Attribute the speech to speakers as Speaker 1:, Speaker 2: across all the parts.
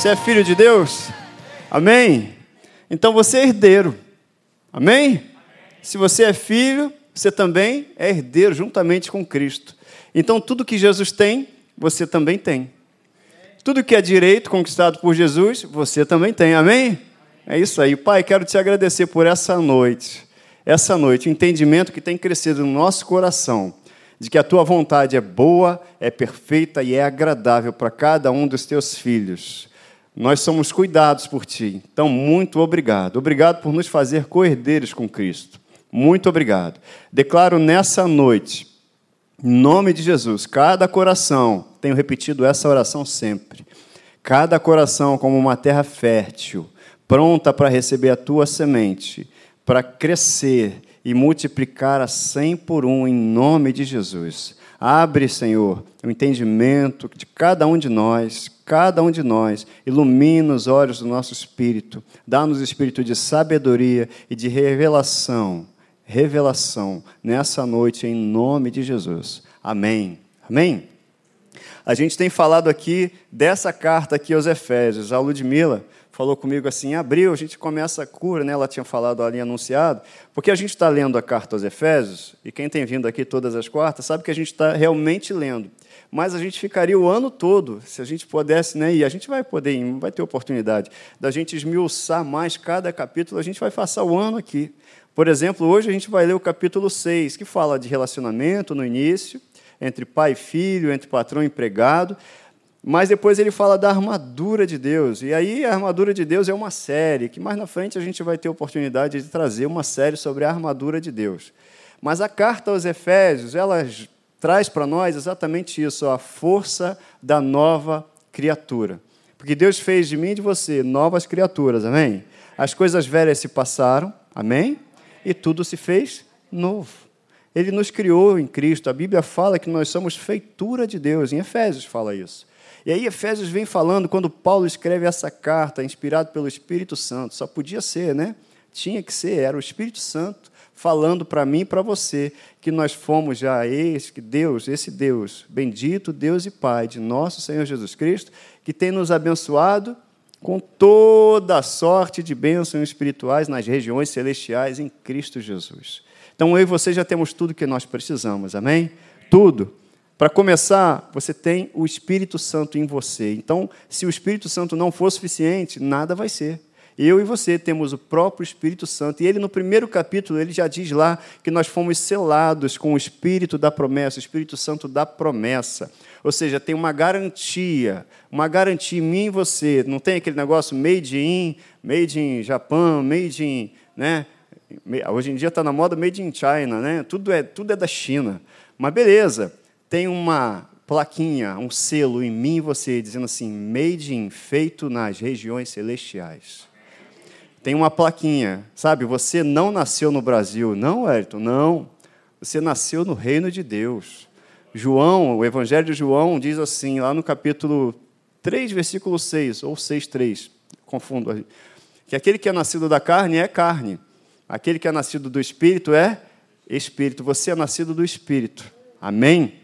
Speaker 1: Você é filho de Deus? Amém? Então você é herdeiro. Amém? Se você é filho, você também é herdeiro juntamente com Cristo. Então tudo que Jesus tem, você também tem. Tudo que é direito conquistado por Jesus, você também tem. Amém? É isso aí. Pai, quero te agradecer por essa noite. Essa noite, o entendimento que tem crescido no nosso coração de que a tua vontade é boa, é perfeita e é agradável para cada um dos teus filhos. Nós somos cuidados por ti. Então, muito obrigado. Obrigado por nos fazer coerdeiros com Cristo. Muito obrigado. Declaro nessa noite, em nome de Jesus, cada coração, tenho repetido essa oração sempre, cada coração como uma terra fértil, pronta para receber a tua semente, para crescer e multiplicar a cem por um em nome de Jesus. Abre, Senhor, o entendimento de cada um de nós, cada um de nós, ilumina os olhos do nosso espírito, dá-nos espírito de sabedoria e de revelação, revelação nessa noite em nome de Jesus. Amém. Amém. A gente tem falado aqui dessa carta aqui aos Efésios. A Ludmila falou comigo assim, em abril a gente começa a cura, né? ela tinha falado ali, anunciado, porque a gente está lendo a carta aos Efésios, e quem tem vindo aqui todas as quartas sabe que a gente está realmente lendo. Mas a gente ficaria o ano todo, se a gente pudesse, né? e a gente vai poder, vai ter oportunidade, da gente esmiuçar mais cada capítulo, a gente vai passar o ano aqui. Por exemplo, hoje a gente vai ler o capítulo 6, que fala de relacionamento no início, entre pai e filho, entre patrão e empregado. Mas depois ele fala da armadura de Deus. E aí a armadura de Deus é uma série, que mais na frente a gente vai ter oportunidade de trazer uma série sobre a armadura de Deus. Mas a carta aos Efésios, ela traz para nós exatamente isso, a força da nova criatura. Porque Deus fez de mim e de você novas criaturas, amém? As coisas velhas se passaram, amém? E tudo se fez novo. Ele nos criou em Cristo. A Bíblia fala que nós somos feitura de Deus. Em Efésios fala isso. E aí Efésios vem falando, quando Paulo escreve essa carta, inspirado pelo Espírito Santo, só podia ser, né? Tinha que ser, era o Espírito Santo falando para mim e para você que nós fomos já esse que Deus, esse Deus, bendito Deus e Pai de nosso Senhor Jesus Cristo, que tem nos abençoado com toda a sorte de bênçãos espirituais nas regiões celestiais em Cristo Jesus. Então eu e você já temos tudo que nós precisamos, amém? Tudo. Para começar, você tem o Espírito Santo em você. Então, se o Espírito Santo não for suficiente, nada vai ser. Eu e você temos o próprio Espírito Santo. E ele, no primeiro capítulo, ele já diz lá que nós fomos selados com o Espírito da promessa, o Espírito Santo da promessa. Ou seja, tem uma garantia, uma garantia em mim e você. Não tem aquele negócio made in, made in Japão, made in. Né? Hoje em dia está na moda made in China, né? tudo, é, tudo é da China. Mas beleza tem uma plaquinha, um selo em mim e você, dizendo assim, made in, feito nas regiões celestiais. Tem uma plaquinha, sabe? Você não nasceu no Brasil. Não, Ayrton, não. Você nasceu no reino de Deus. João, o Evangelho de João diz assim, lá no capítulo 3, versículo 6, ou 6, 3, confundo, que aquele que é nascido da carne é carne, aquele que é nascido do Espírito é Espírito. Você é nascido do Espírito. Amém?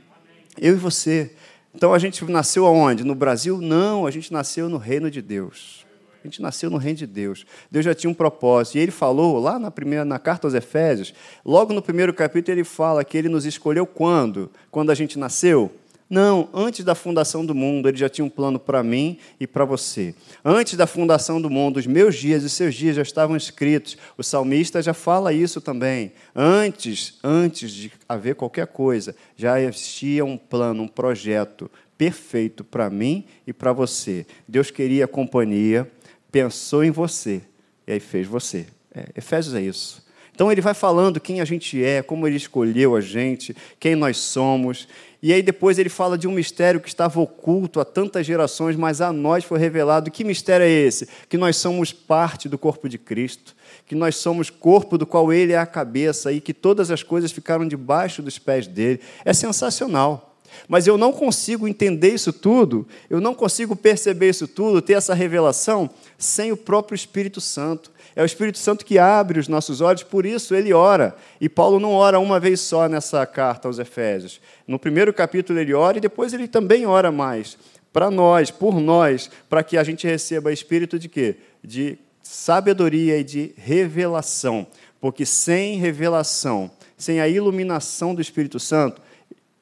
Speaker 1: Eu e você. Então a gente nasceu aonde? No Brasil? Não, a gente nasceu no reino de Deus. A gente nasceu no reino de Deus. Deus já tinha um propósito. E ele falou lá na primeira na carta aos Efésios, logo no primeiro capítulo ele fala que ele nos escolheu quando? Quando a gente nasceu? Não, antes da fundação do mundo, ele já tinha um plano para mim e para você. Antes da fundação do mundo, os meus dias e seus dias já estavam escritos. O salmista já fala isso também. Antes, antes de haver qualquer coisa, já existia um plano, um projeto perfeito para mim e para você. Deus queria companhia, pensou em você e aí fez você. É, Efésios é isso. Então ele vai falando quem a gente é, como ele escolheu a gente, quem nós somos. E aí depois ele fala de um mistério que estava oculto a tantas gerações, mas a nós foi revelado. Que mistério é esse? Que nós somos parte do corpo de Cristo, que nós somos corpo do qual ele é a cabeça e que todas as coisas ficaram debaixo dos pés dele. É sensacional. Mas eu não consigo entender isso tudo, eu não consigo perceber isso tudo, ter essa revelação, sem o próprio Espírito Santo. É o Espírito Santo que abre os nossos olhos, por isso ele ora. E Paulo não ora uma vez só nessa carta aos Efésios. No primeiro capítulo ele ora e depois ele também ora mais para nós, por nós, para que a gente receba espírito de quê? De sabedoria e de revelação. Porque sem revelação, sem a iluminação do Espírito Santo,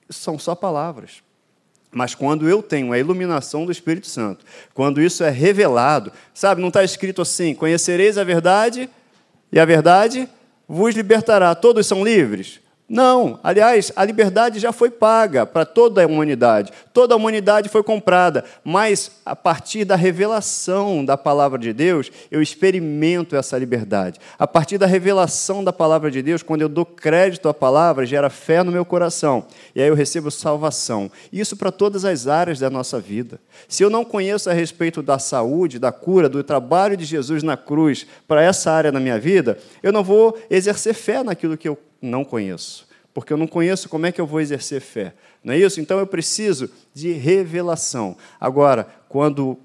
Speaker 1: são só palavras. Mas quando eu tenho a iluminação do Espírito Santo, quando isso é revelado, sabe, não está escrito assim: conhecereis a verdade e a verdade vos libertará. Todos são livres? Não, aliás, a liberdade já foi paga para toda a humanidade. Toda a humanidade foi comprada, mas a partir da revelação da palavra de Deus, eu experimento essa liberdade. A partir da revelação da palavra de Deus, quando eu dou crédito à palavra, gera fé no meu coração, e aí eu recebo salvação. Isso para todas as áreas da nossa vida. Se eu não conheço a respeito da saúde, da cura, do trabalho de Jesus na cruz para essa área da minha vida, eu não vou exercer fé naquilo que eu não conheço. Porque eu não conheço como é que eu vou exercer fé. Não é isso? Então eu preciso de revelação. Agora, quando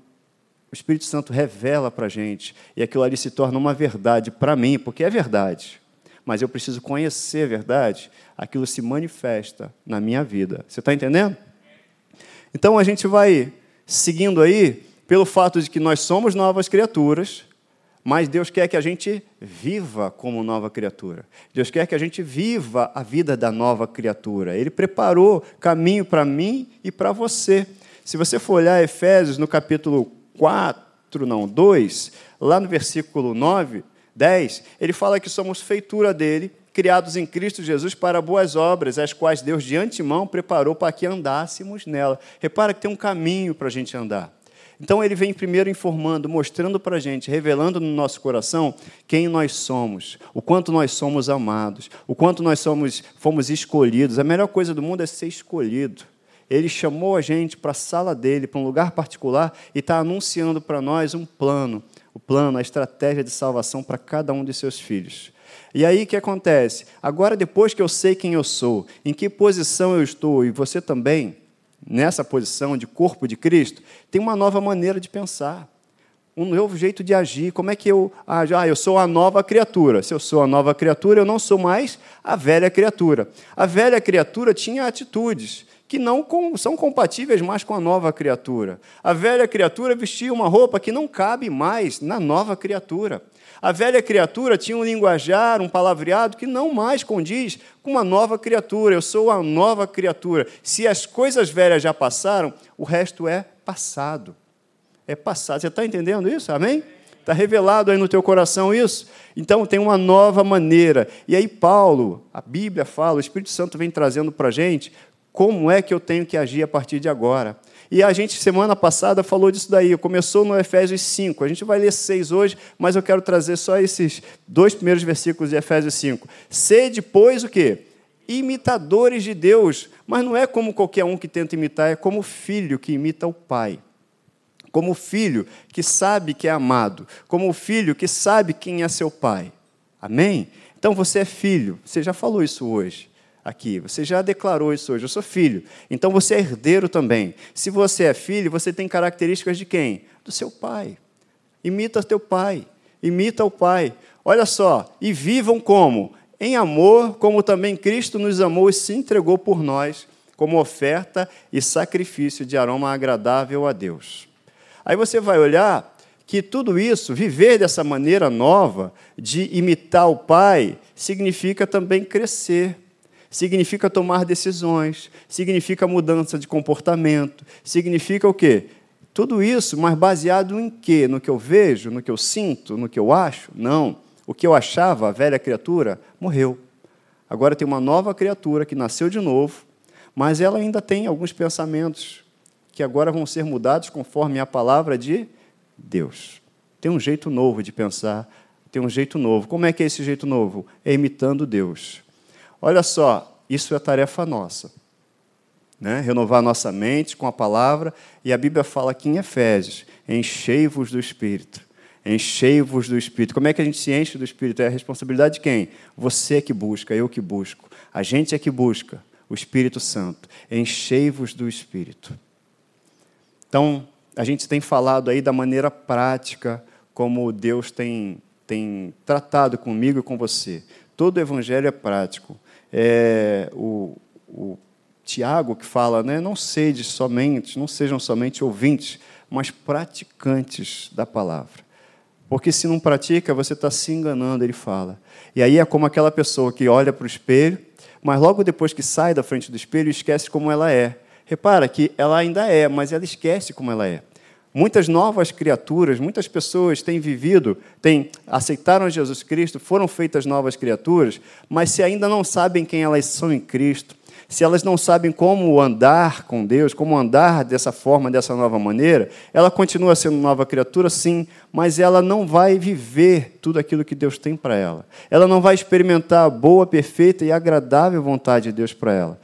Speaker 1: o Espírito Santo revela para a gente e aquilo ali se torna uma verdade para mim, porque é verdade, mas eu preciso conhecer a verdade, aquilo se manifesta na minha vida. Você está entendendo? Então a gente vai seguindo aí pelo fato de que nós somos novas criaturas, mas Deus quer que a gente viva como nova criatura. Deus quer que a gente viva a vida da nova criatura. Ele preparou caminho para mim e para você. Se você for olhar Efésios no capítulo 4, não, 2, lá no versículo 9, 10, ele fala que somos feitura dele, criados em Cristo Jesus para boas obras, as quais Deus de antemão preparou para que andássemos nela. Repara que tem um caminho para a gente andar. Então ele vem primeiro informando, mostrando para a gente, revelando no nosso coração quem nós somos, o quanto nós somos amados, o quanto nós somos, fomos escolhidos. A melhor coisa do mundo é ser escolhido. Ele chamou a gente para a sala dele, para um lugar particular, e está anunciando para nós um plano, o plano, a estratégia de salvação para cada um de seus filhos. E aí o que acontece? Agora, depois que eu sei quem eu sou, em que posição eu estou, e você também, nessa posição de corpo de Cristo, tem uma nova maneira de pensar, um novo jeito de agir. Como é que eu ajo? Ah, eu sou a nova criatura. Se eu sou a nova criatura, eu não sou mais a velha criatura. A velha criatura tinha atitudes que não são compatíveis mais com a nova criatura. A velha criatura vestia uma roupa que não cabe mais na nova criatura. A velha criatura tinha um linguajar, um palavreado que não mais condiz com uma nova criatura. Eu sou a nova criatura. Se as coisas velhas já passaram, o resto é passado. É passado. Você está entendendo isso? Amém? Está revelado aí no teu coração isso? Então tem uma nova maneira. E aí, Paulo, a Bíblia fala, o Espírito Santo vem trazendo para a gente como é que eu tenho que agir a partir de agora. E a gente, semana passada, falou disso daí. Começou no Efésios 5. A gente vai ler 6 hoje, mas eu quero trazer só esses dois primeiros versículos de Efésios 5. Sede, pois, o quê? Imitadores de Deus. Mas não é como qualquer um que tenta imitar, é como filho que imita o pai. Como filho que sabe que é amado. Como filho que sabe quem é seu pai. Amém? Então você é filho. Você já falou isso hoje aqui. Você já declarou isso hoje. Eu sou filho. Então você é herdeiro também. Se você é filho, você tem características de quem? Do seu pai. Imita teu pai. Imita o pai. Olha só. E vivam como? Em amor, como também Cristo nos amou e se entregou por nós, como oferta e sacrifício de aroma agradável a Deus. Aí você vai olhar que tudo isso, viver dessa maneira nova, de imitar o Pai, significa também crescer significa tomar decisões, significa mudança de comportamento, significa o quê? Tudo isso, mas baseado em quê? No que eu vejo, no que eu sinto, no que eu acho? Não. O que eu achava, a velha criatura, morreu. Agora tem uma nova criatura que nasceu de novo, mas ela ainda tem alguns pensamentos que agora vão ser mudados conforme a palavra de Deus. Tem um jeito novo de pensar, tem um jeito novo. Como é que é esse jeito novo? É imitando Deus. Olha só, isso é tarefa nossa. Né? Renovar nossa mente com a palavra, e a Bíblia fala aqui em Efésios: enchei-vos do Espírito. Enchei-vos do Espírito. Como é que a gente se enche do Espírito? É a responsabilidade de quem? Você que busca, eu que busco. A gente é que busca o Espírito Santo. Enchei-vos do Espírito. Então, a gente tem falado aí da maneira prática como Deus tem, tem tratado comigo e com você. Todo o Evangelho é prático é, o, o Tiago que fala, né? Não sede somente, não sejam somente ouvintes, mas praticantes da palavra. Porque se não pratica, você está se enganando, ele fala. E aí é como aquela pessoa que olha para o espelho, mas logo depois que sai da frente do espelho, esquece como ela é. Repara que ela ainda é, mas ela esquece como ela é. Muitas novas criaturas, muitas pessoas têm vivido, têm aceitaram Jesus Cristo, foram feitas novas criaturas, mas se ainda não sabem quem elas são em Cristo, se elas não sabem como andar com Deus, como andar dessa forma, dessa nova maneira, ela continua sendo nova criatura, sim, mas ela não vai viver tudo aquilo que Deus tem para ela. Ela não vai experimentar a boa, perfeita e agradável vontade de Deus para ela.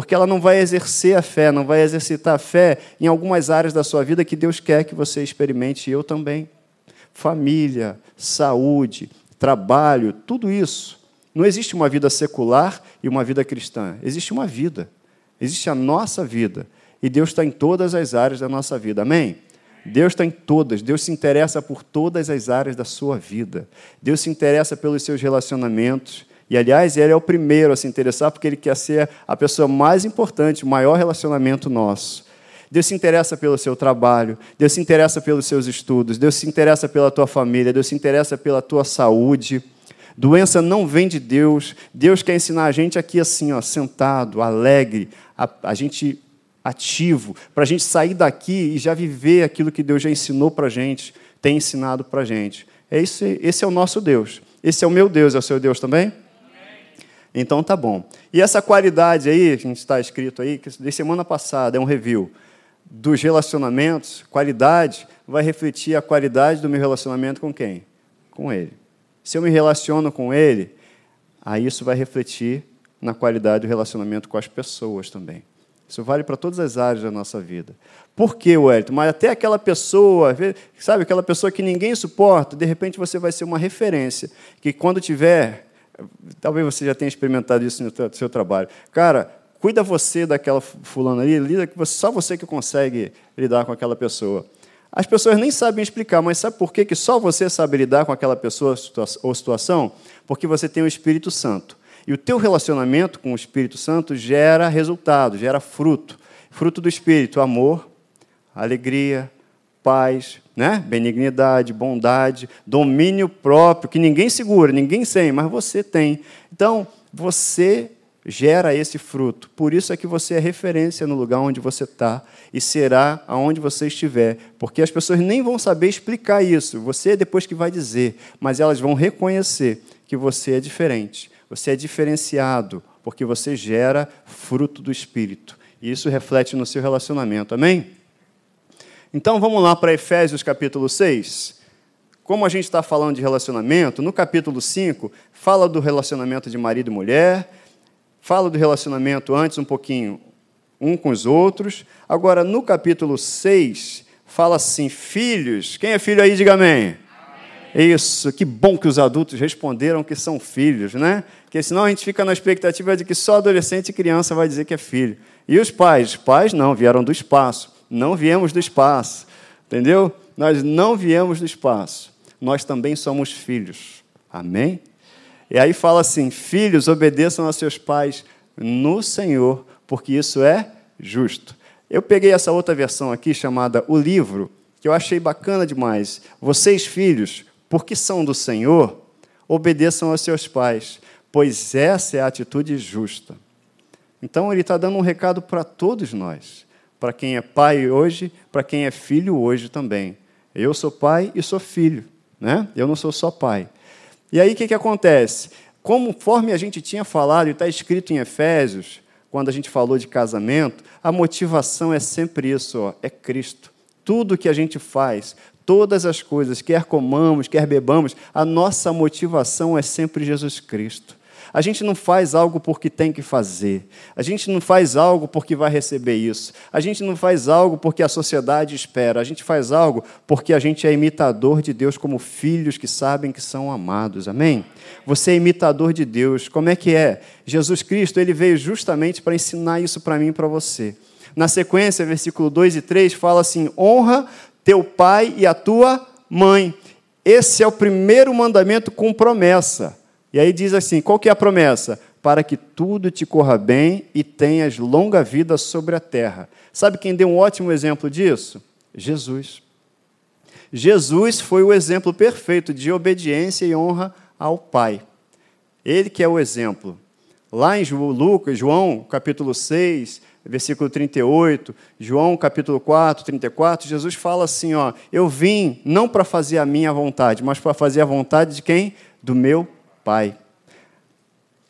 Speaker 1: Porque ela não vai exercer a fé, não vai exercitar a fé em algumas áreas da sua vida que Deus quer que você experimente, e eu também. Família, saúde, trabalho, tudo isso não existe uma vida secular e uma vida cristã. Existe uma vida. Existe a nossa vida. E Deus está em todas as áreas da nossa vida. Amém? Deus está em todas. Deus se interessa por todas as áreas da sua vida. Deus se interessa pelos seus relacionamentos. E, aliás, Ele é o primeiro a se interessar porque Ele quer ser a pessoa mais importante, o maior relacionamento nosso. Deus se interessa pelo seu trabalho, Deus se interessa pelos seus estudos, Deus se interessa pela tua família, Deus se interessa pela tua saúde. Doença não vem de Deus. Deus quer ensinar a gente aqui assim, ó, sentado, alegre, a, a gente ativo, para a gente sair daqui e já viver aquilo que Deus já ensinou para a gente, tem ensinado para a gente. Esse, esse é o nosso Deus. Esse é o meu Deus, é o seu Deus também? Então tá bom. E essa qualidade aí, que está escrito aí, que de semana passada é um review dos relacionamentos, qualidade vai refletir a qualidade do meu relacionamento com quem? Com ele. Se eu me relaciono com Ele, aí isso vai refletir na qualidade do relacionamento com as pessoas também. Isso vale para todas as áreas da nossa vida. Por que, Wellington? Mas até aquela pessoa, sabe, aquela pessoa que ninguém suporta, de repente você vai ser uma referência, que quando tiver, talvez você já tenha experimentado isso no seu trabalho. Cara, cuida você daquela fulana ali, lida que só você que consegue lidar com aquela pessoa. As pessoas nem sabem explicar, mas sabe por que, que só você sabe lidar com aquela pessoa ou situação? Porque você tem o Espírito Santo. E o teu relacionamento com o Espírito Santo gera resultado, gera fruto. Fruto do Espírito, amor, alegria, paz, né? benignidade, bondade, domínio próprio, que ninguém segura, ninguém tem, mas você tem. Então, você gera esse fruto. Por isso é que você é referência no lugar onde você está e será aonde você estiver, porque as pessoas nem vão saber explicar isso. Você é depois que vai dizer, mas elas vão reconhecer que você é diferente. Você é diferenciado, porque você gera fruto do espírito. E isso reflete no seu relacionamento. Amém? Então vamos lá para Efésios capítulo 6. Como a gente está falando de relacionamento, no capítulo 5 fala do relacionamento de marido e mulher, fala do relacionamento antes um pouquinho um com os outros. Agora, no capítulo 6, fala assim: Filhos, quem é filho aí, diga amém. amém. Isso, que bom que os adultos responderam que são filhos, né? Porque senão a gente fica na expectativa de que só adolescente e criança vai dizer que é filho. E os pais? Os pais não, vieram do espaço. Não viemos do espaço, entendeu? Nós não viemos do espaço. Nós também somos filhos. Amém? E aí fala assim: Filhos, obedeçam a seus pais no Senhor, porque isso é justo. Eu peguei essa outra versão aqui, chamada O Livro, que eu achei bacana demais. Vocês, filhos, porque são do Senhor, obedeçam aos seus pais, pois essa é a atitude justa. Então, ele está dando um recado para todos nós, para quem é pai hoje, para quem é filho hoje também. Eu sou pai e sou filho, né? eu não sou só pai. E aí o que, que acontece? Conforme a gente tinha falado, e está escrito em Efésios, quando a gente falou de casamento, a motivação é sempre isso, ó, é Cristo. Tudo que a gente faz, todas as coisas, quer comamos, quer bebamos, a nossa motivação é sempre Jesus Cristo. A gente não faz algo porque tem que fazer. A gente não faz algo porque vai receber isso. A gente não faz algo porque a sociedade espera. A gente faz algo porque a gente é imitador de Deus como filhos que sabem que são amados. Amém? Você é imitador de Deus. Como é que é? Jesus Cristo, ele veio justamente para ensinar isso para mim e para você. Na sequência, versículo 2 e 3 fala assim: honra teu pai e a tua mãe. Esse é o primeiro mandamento com promessa. E aí diz assim: qual que é a promessa? para que tudo te corra bem e tenhas longa vida sobre a terra. Sabe quem deu um ótimo exemplo disso? Jesus. Jesus foi o exemplo perfeito de obediência e honra ao Pai. Ele que é o exemplo. Lá em Lucas, João, capítulo 6, versículo 38, João, capítulo 4, 34, Jesus fala assim, ó: "Eu vim não para fazer a minha vontade, mas para fazer a vontade de quem? Do meu Pai."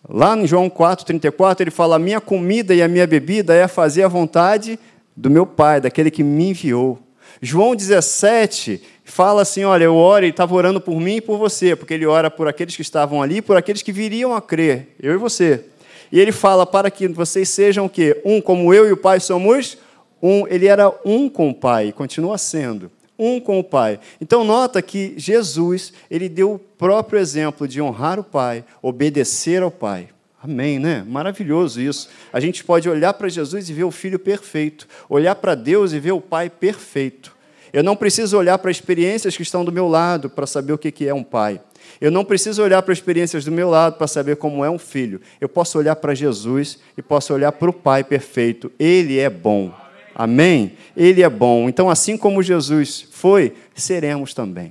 Speaker 1: Lá em João 4, 34, ele fala: "A minha comida e a minha bebida é fazer a vontade do meu Pai, daquele que me enviou." João 17 fala assim: Olha, eu oro, ele estava orando por mim e por você, porque ele ora por aqueles que estavam ali, por aqueles que viriam a crer, eu e você. E ele fala para que vocês sejam o quê? Um, como eu e o Pai somos um. Ele era um com o Pai, continua sendo um com o Pai. Então nota que Jesus, ele deu o próprio exemplo de honrar o Pai, obedecer ao Pai. Amém, né? Maravilhoso isso. A gente pode olhar para Jesus e ver o Filho perfeito, olhar para Deus e ver o Pai perfeito. Eu não preciso olhar para experiências que estão do meu lado para saber o que é um pai. Eu não preciso olhar para experiências do meu lado para saber como é um filho. Eu posso olhar para Jesus e posso olhar para o Pai perfeito. Ele é bom. Amém? Ele é bom. Então, assim como Jesus foi, seremos também.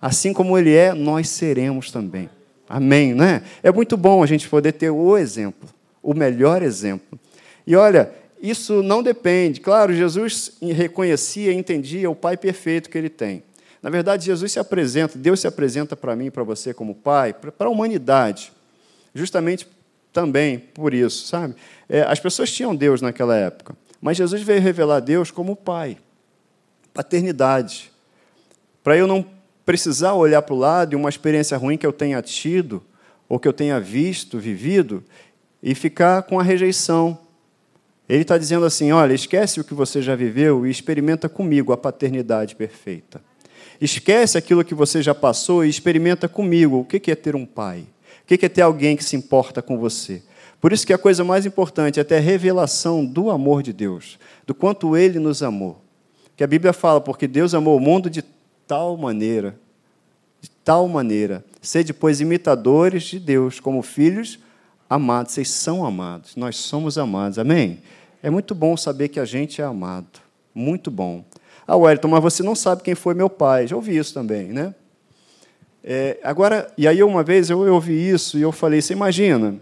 Speaker 1: Assim como ele é, nós seremos também. Amém, né? É muito bom a gente poder ter o exemplo, o melhor exemplo. E olha, isso não depende. Claro, Jesus reconhecia e entendia o Pai perfeito que ele tem. Na verdade, Jesus se apresenta, Deus se apresenta para mim para você como Pai, para a humanidade, justamente também por isso, sabe? É, as pessoas tinham Deus naquela época, mas Jesus veio revelar Deus como Pai, paternidade, para eu não precisar olhar para o lado e uma experiência ruim que eu tenha tido, ou que eu tenha visto, vivido, e ficar com a rejeição. Ele está dizendo assim: olha, esquece o que você já viveu e experimenta comigo a paternidade perfeita. Esquece aquilo que você já passou e experimenta comigo o que é ter um pai. O que é ter alguém que se importa com você. Por isso que a coisa mais importante é ter a revelação do amor de Deus, do quanto Ele nos amou. Que a Bíblia fala, porque Deus amou o mundo de tal maneira, de tal maneira. Sede, pois, imitadores de Deus, como filhos amados. Vocês são amados, nós somos amados. Amém? É muito bom saber que a gente é amado. Muito bom. Ah, Wellington, mas você não sabe quem foi meu pai. Já ouvi isso também, né? É, agora, e aí uma vez eu ouvi isso e eu falei: você imagina,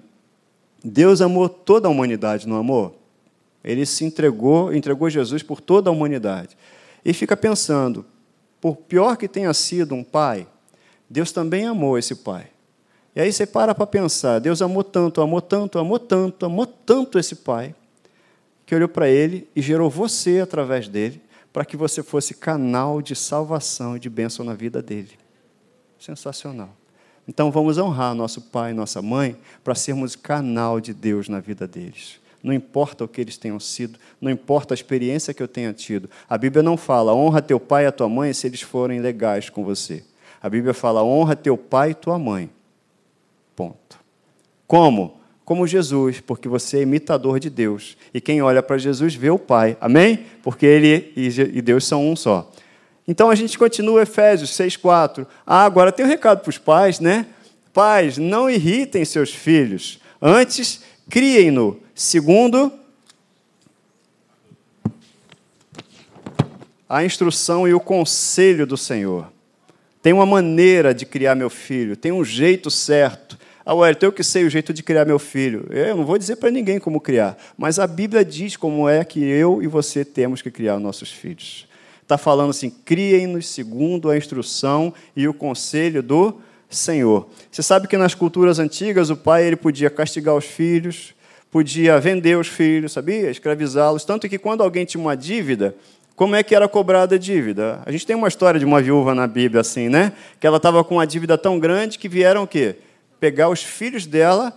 Speaker 1: Deus amou toda a humanidade, não amou? Ele se entregou, entregou Jesus por toda a humanidade. E fica pensando, por pior que tenha sido um pai, Deus também amou esse pai. E aí você para para pensar, Deus amou tanto, amou tanto, amou tanto, amou tanto esse pai, que olhou para ele e gerou você através dele, para que você fosse canal de salvação e de bênção na vida dele. Sensacional. Então vamos honrar nosso pai e nossa mãe para sermos canal de Deus na vida deles. Não importa o que eles tenham sido, não importa a experiência que eu tenha tido. A Bíblia não fala honra teu pai e a tua mãe se eles forem legais com você. A Bíblia fala honra teu pai e tua mãe. Ponto. Como? Como Jesus, porque você é imitador de Deus. E quem olha para Jesus vê o Pai. Amém? Porque Ele e Deus são um só. Então a gente continua Efésios 6,4. Ah, agora tem um recado para os pais, né? Pais, não irritem seus filhos. Antes, criem-no segundo a instrução e o conselho do Senhor. Tem uma maneira de criar meu filho, tem um jeito certo. Ah, Wellington, eu que sei o jeito de criar meu filho. Eu não vou dizer para ninguém como criar, mas a Bíblia diz como é que eu e você temos que criar nossos filhos. Está falando assim: criem-nos segundo a instrução e o conselho do Senhor. Você sabe que nas culturas antigas o pai ele podia castigar os filhos, podia vender os filhos, sabia? Escravizá-los. Tanto que quando alguém tinha uma dívida, como é que era cobrada a dívida? A gente tem uma história de uma viúva na Bíblia assim, né? Que ela estava com uma dívida tão grande que vieram o quê? Pegar os filhos dela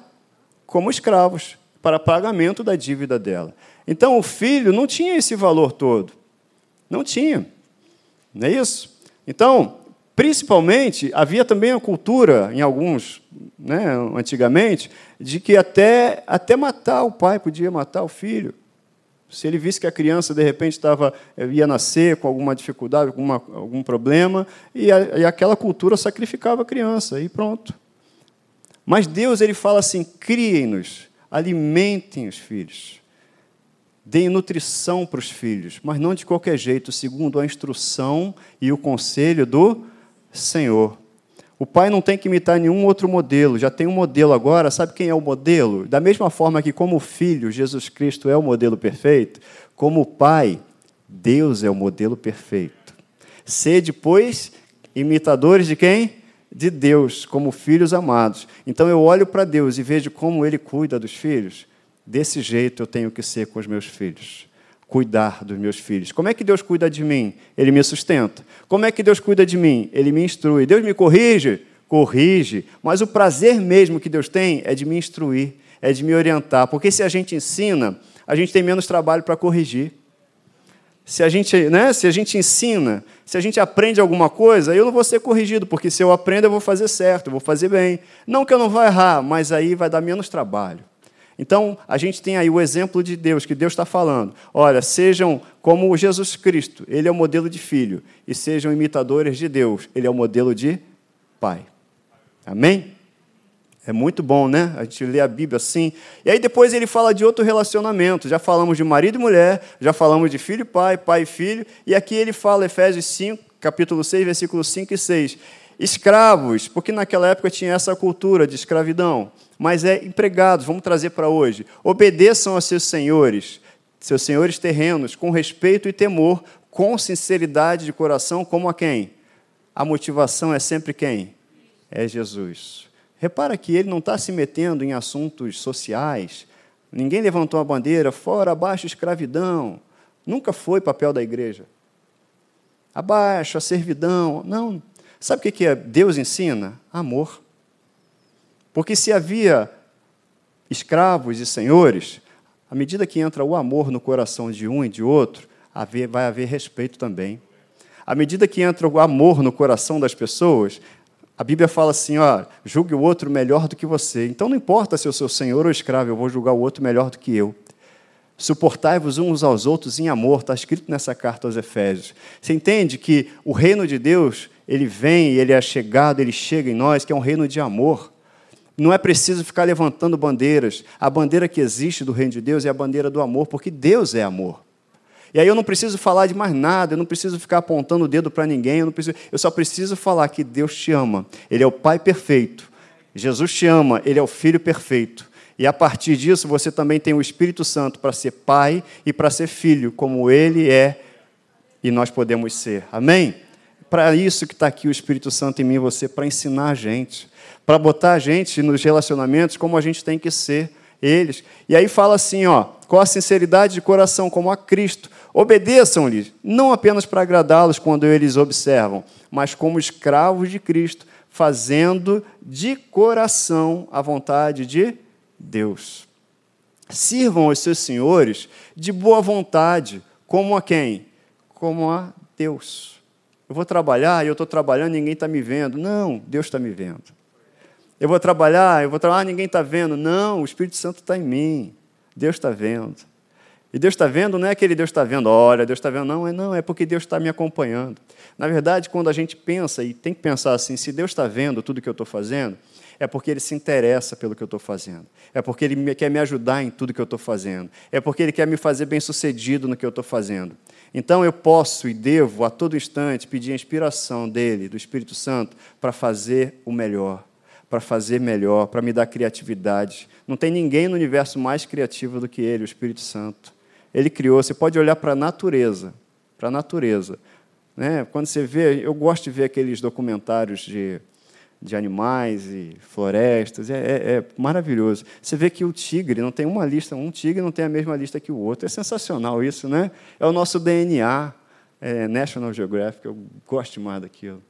Speaker 1: como escravos para pagamento da dívida dela. Então o filho não tinha esse valor todo. Não tinha. Não é isso? Então, principalmente, havia também a cultura, em alguns, né, antigamente, de que até, até matar o pai podia matar o filho. Se ele visse que a criança, de repente, estava, eh, ia nascer com alguma dificuldade, algum problema, e, a, e aquela cultura sacrificava a criança, e pronto. Mas Deus ele fala assim: criem-nos, alimentem os filhos, deem nutrição para os filhos, mas não de qualquer jeito, segundo a instrução e o conselho do Senhor. O pai não tem que imitar nenhum outro modelo, já tem um modelo agora, sabe quem é o modelo? Da mesma forma que, como filho, Jesus Cristo é o modelo perfeito, como pai, Deus é o modelo perfeito. Sede, pois, imitadores de quem? De Deus, como filhos amados. Então eu olho para Deus e vejo como Ele cuida dos filhos. Desse jeito eu tenho que ser com os meus filhos cuidar dos meus filhos. Como é que Deus cuida de mim? Ele me sustenta. Como é que Deus cuida de mim? Ele me instrui. Deus me corrige? Corrige. Mas o prazer mesmo que Deus tem é de me instruir, é de me orientar. Porque se a gente ensina, a gente tem menos trabalho para corrigir. Se a, gente, né, se a gente ensina, se a gente aprende alguma coisa, eu não vou ser corrigido, porque se eu aprendo, eu vou fazer certo, eu vou fazer bem. Não que eu não vá errar, mas aí vai dar menos trabalho. Então, a gente tem aí o exemplo de Deus, que Deus está falando. Olha, sejam como Jesus Cristo, ele é o modelo de filho, e sejam imitadores de Deus, ele é o modelo de pai. Amém? É muito bom, né? A gente lê a Bíblia assim. E aí depois ele fala de outro relacionamento. Já falamos de marido e mulher, já falamos de filho e pai, pai e filho. E aqui ele fala, Efésios 5, capítulo 6, versículos 5 e 6. Escravos, porque naquela época tinha essa cultura de escravidão mas é empregados, vamos trazer para hoje. Obedeçam aos seus senhores, seus senhores terrenos, com respeito e temor, com sinceridade de coração, como a quem? A motivação é sempre quem? É Jesus. Repara que ele não está se metendo em assuntos sociais. Ninguém levantou a bandeira, fora, abaixo, escravidão. Nunca foi papel da igreja. Abaixo, a servidão. Não. Sabe o que é Deus ensina? Amor. Porque se havia escravos e senhores, à medida que entra o amor no coração de um e de outro, vai haver respeito também. À medida que entra o amor no coração das pessoas, a Bíblia fala assim: ó, julgue o outro melhor do que você. Então não importa se eu sou senhor ou escravo, eu vou julgar o outro melhor do que eu. Suportai-vos uns aos outros em amor, está escrito nessa carta aos Efésios. Você entende que o reino de Deus, ele vem, ele é chegado, ele chega em nós, que é um reino de amor. Não é preciso ficar levantando bandeiras. A bandeira que existe do reino de Deus é a bandeira do amor, porque Deus é amor. E aí eu não preciso falar de mais nada, eu não preciso ficar apontando o dedo para ninguém, eu, preciso, eu só preciso falar que Deus te ama. Ele é o Pai perfeito. Jesus te ama, Ele é o Filho perfeito. E a partir disso você também tem o Espírito Santo para ser pai e para ser filho, como Ele é e nós podemos ser. Amém? Para isso que está aqui o Espírito Santo em mim e você, para ensinar a gente para botar a gente nos relacionamentos como a gente tem que ser eles. E aí fala assim, ó, com a sinceridade de coração, como a Cristo. Obedeçam-lhes, não apenas para agradá-los quando eles observam, mas como escravos de Cristo, fazendo de coração a vontade de Deus. Sirvam os seus senhores de boa vontade, como a quem? Como a Deus. Eu vou trabalhar e eu estou trabalhando, ninguém está me vendo. Não, Deus está me vendo. Eu vou trabalhar, eu vou trabalhar, ninguém está vendo. Não, o Espírito Santo está em mim. Deus está vendo. E Deus está vendo não é aquele Deus está vendo, olha, Deus está vendo, não, é não, é porque Deus está me acompanhando. Na verdade, quando a gente pensa, e tem que pensar assim, se Deus está vendo tudo que eu estou fazendo, é porque Ele se interessa pelo que eu estou fazendo. É porque Ele quer me ajudar em tudo que eu estou fazendo. É porque Ele quer me fazer bem sucedido no que eu estou fazendo. Então eu posso e devo a todo instante pedir a inspiração dele, do Espírito Santo, para fazer o melhor para fazer melhor, para me dar criatividade. Não tem ninguém no universo mais criativo do que Ele, o Espírito Santo. Ele criou. Você pode olhar para a natureza, para a natureza. Né? Quando você vê, eu gosto de ver aqueles documentários de, de animais e florestas, é, é, é, maravilhoso. Você vê que o tigre não tem uma lista, um tigre não tem a mesma lista que o outro. É sensacional isso, né? É o nosso DNA, é National Geographic, eu gosto demais daquilo.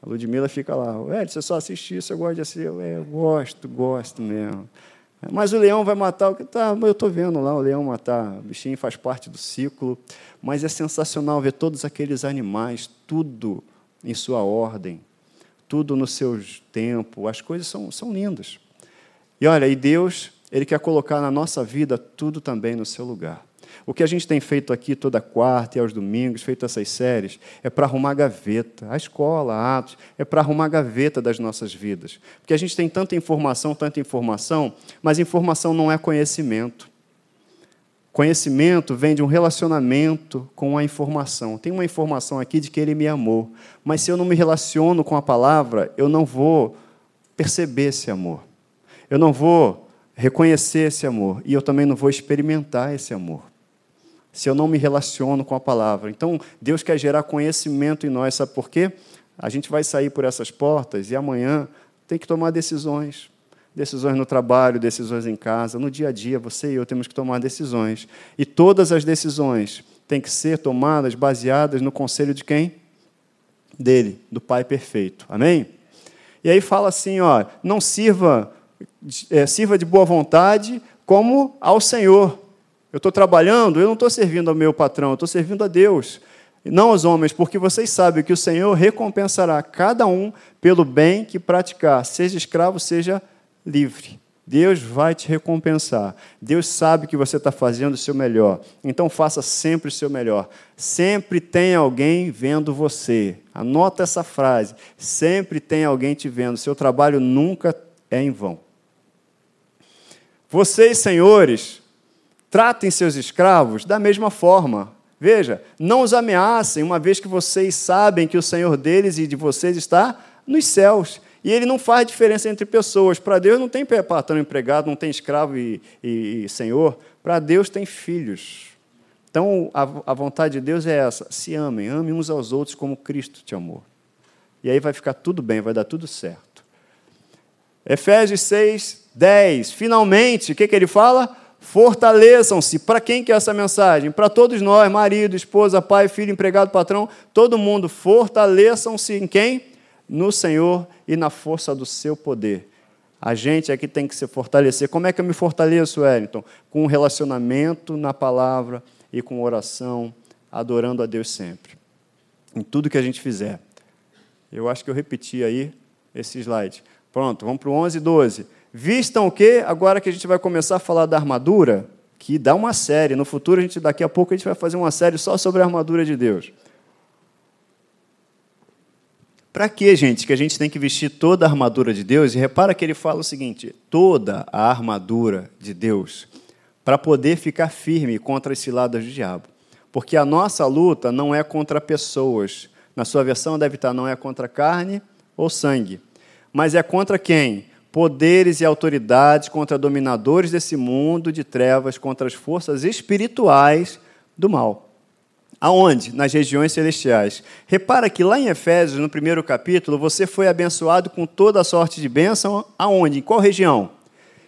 Speaker 1: A Ludmilla fica lá, Ed, você só assiste isso, eu gosto de assistir. Eu, é, eu gosto, gosto mesmo. Mas o leão vai matar o que tá, eu estou vendo lá o leão matar, o bichinho faz parte do ciclo, mas é sensacional ver todos aqueles animais, tudo em sua ordem, tudo no seu tempo, as coisas são, são lindas. E olha, e Deus, Ele quer colocar na nossa vida tudo também no seu lugar. O que a gente tem feito aqui toda quarta e aos domingos, feito essas séries, é para arrumar gaveta. A escola, Atos, é para arrumar gaveta das nossas vidas. Porque a gente tem tanta informação, tanta informação, mas informação não é conhecimento. Conhecimento vem de um relacionamento com a informação. Tem uma informação aqui de que ele me amou, mas se eu não me relaciono com a palavra, eu não vou perceber esse amor. Eu não vou reconhecer esse amor e eu também não vou experimentar esse amor. Se eu não me relaciono com a palavra. Então, Deus quer gerar conhecimento em nós, sabe por quê? A gente vai sair por essas portas e amanhã tem que tomar decisões decisões no trabalho, decisões em casa, no dia a dia, você e eu temos que tomar decisões. E todas as decisões têm que ser tomadas baseadas no conselho de quem? Dele, do Pai perfeito. Amém? E aí fala assim, ó, não sirva, é, sirva de boa vontade como ao Senhor. Eu estou trabalhando, eu não estou servindo ao meu patrão, eu estou servindo a Deus não aos homens, porque vocês sabem que o Senhor recompensará cada um pelo bem que praticar, seja escravo, seja livre. Deus vai te recompensar. Deus sabe que você está fazendo o seu melhor. Então faça sempre o seu melhor. Sempre tem alguém vendo você. Anota essa frase. Sempre tem alguém te vendo. Seu trabalho nunca é em vão. Vocês, senhores, tratem seus escravos da mesma forma. Veja, não os ameacem, uma vez que vocês sabem que o Senhor deles e de vocês está nos céus. E ele não faz diferença entre pessoas. Para Deus não tem patrão empregado, não tem escravo e, e, e senhor. Para Deus tem filhos. Então, a, a, vontade de Deus é essa: se amem, amem uns aos outros como Cristo te amou. E aí vai ficar tudo bem, vai dar tudo certo. Efésios 6, 10. Finalmente, o que, que ele fala? Fortaleçam-se. Para quem que é essa mensagem? Para todos nós, marido, esposa, pai, filho, empregado, patrão, todo mundo. Fortaleçam-se em quem? No Senhor e na força do seu poder. A gente é que tem que se fortalecer. Como é que eu me fortaleço, Wellington? Com um relacionamento na palavra e com oração, adorando a Deus sempre. Em tudo que a gente fizer. Eu acho que eu repeti aí esse slide. Pronto, vamos para o 11 e 12. Vistam o quê? Agora que a gente vai começar a falar da armadura, que dá uma série. No futuro, a gente, daqui a pouco, a gente vai fazer uma série só sobre a armadura de Deus. Para que, gente, que a gente tem que vestir toda a armadura de Deus? E repara que ele fala o seguinte: toda a armadura de Deus, para poder ficar firme contra as ciladas do diabo. Porque a nossa luta não é contra pessoas. Na sua versão deve estar, não é contra carne ou sangue. Mas é contra quem? Poderes e autoridades, contra dominadores desse mundo de trevas, contra as forças espirituais do mal. Aonde? Nas regiões celestiais. Repara que lá em Efésios, no primeiro capítulo, você foi abençoado com toda a sorte de bênção. Aonde? Em qual região?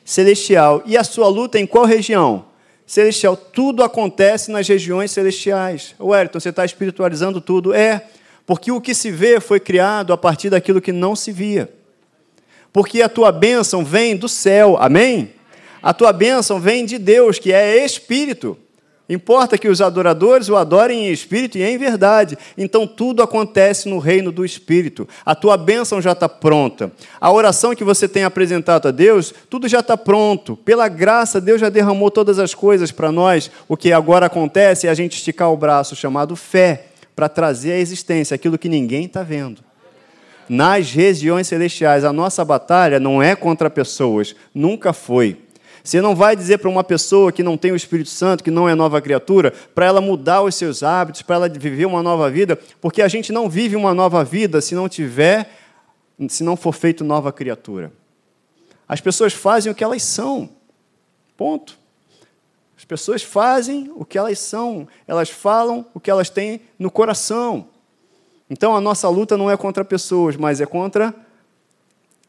Speaker 1: Celestial. E a sua luta em qual região? Celestial. Tudo acontece nas regiões celestiais. Wellington, você está espiritualizando tudo? É, porque o que se vê foi criado a partir daquilo que não se via. Porque a tua bênção vem do céu. Amém? A tua bênção vem de Deus, que é Espírito. Importa que os adoradores o adorem em espírito e em verdade. Então tudo acontece no reino do espírito. A tua bênção já está pronta. A oração que você tem apresentado a Deus, tudo já está pronto. Pela graça, Deus já derramou todas as coisas para nós. O que agora acontece é a gente esticar o braço, chamado fé, para trazer à existência aquilo que ninguém está vendo. Nas regiões celestiais, a nossa batalha não é contra pessoas, nunca foi. Você não vai dizer para uma pessoa que não tem o Espírito Santo, que não é nova criatura, para ela mudar os seus hábitos, para ela viver uma nova vida, porque a gente não vive uma nova vida se não tiver, se não for feito nova criatura. As pessoas fazem o que elas são. Ponto. As pessoas fazem o que elas são, elas falam o que elas têm no coração. Então a nossa luta não é contra pessoas, mas é contra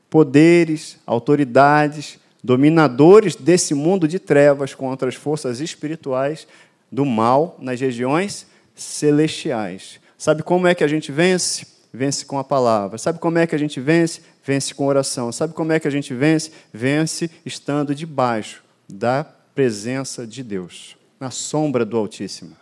Speaker 1: poderes, autoridades, dominadores desse mundo de trevas contra as forças espirituais do mal nas regiões celestiais. Sabe como é que a gente vence? Vence com a palavra. Sabe como é que a gente vence? Vence com oração. Sabe como é que a gente vence? Vence estando debaixo da presença de Deus, na sombra do Altíssimo.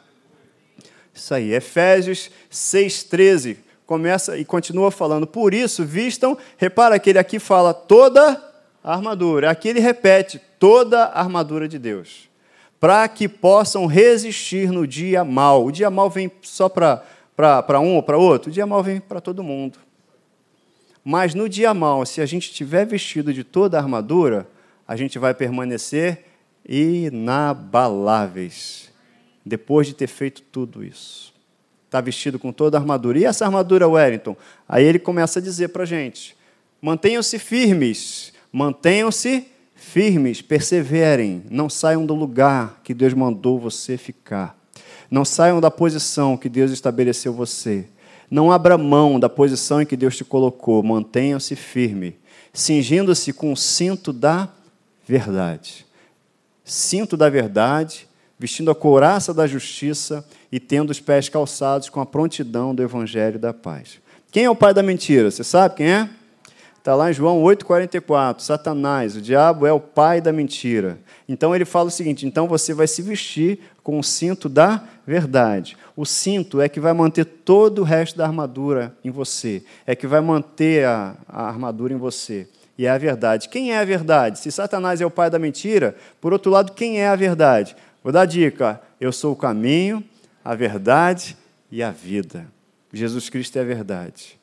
Speaker 1: Isso aí, Efésios 6,13 começa e continua falando. Por isso, vistam, repara que ele aqui fala toda a armadura. Aqui ele repete toda a armadura de Deus. para que possam resistir no dia mal. O dia mal vem só para um ou para outro? O dia mal vem para todo mundo. Mas no dia mal, se a gente estiver vestido de toda a armadura, a gente vai permanecer inabaláveis, depois de ter feito tudo isso. Está vestido com toda a armadura. E essa armadura, Wellington? Aí ele começa a dizer para a gente: mantenham-se firmes, mantenham-se firmes, perseverem, não saiam do lugar que Deus mandou você ficar. Não saiam da posição que Deus estabeleceu você. Não abra mão da posição em que Deus te colocou. Mantenham-se firme, cingindo-se com o cinto da verdade. Cinto da verdade, vestindo a couraça da justiça e tendo os pés calçados com a prontidão do evangelho da paz. Quem é o pai da mentira? Você sabe quem é? Está lá em João 8,44. Satanás, o diabo é o pai da mentira. Então ele fala o seguinte: então você vai se vestir com o cinto da verdade. O cinto é que vai manter todo o resto da armadura em você, é que vai manter a, a armadura em você. E é a verdade. Quem é a verdade? Se Satanás é o pai da mentira, por outro lado, quem é a verdade? Vou dar dica: eu sou o caminho, a verdade e a vida. Jesus Cristo é a verdade.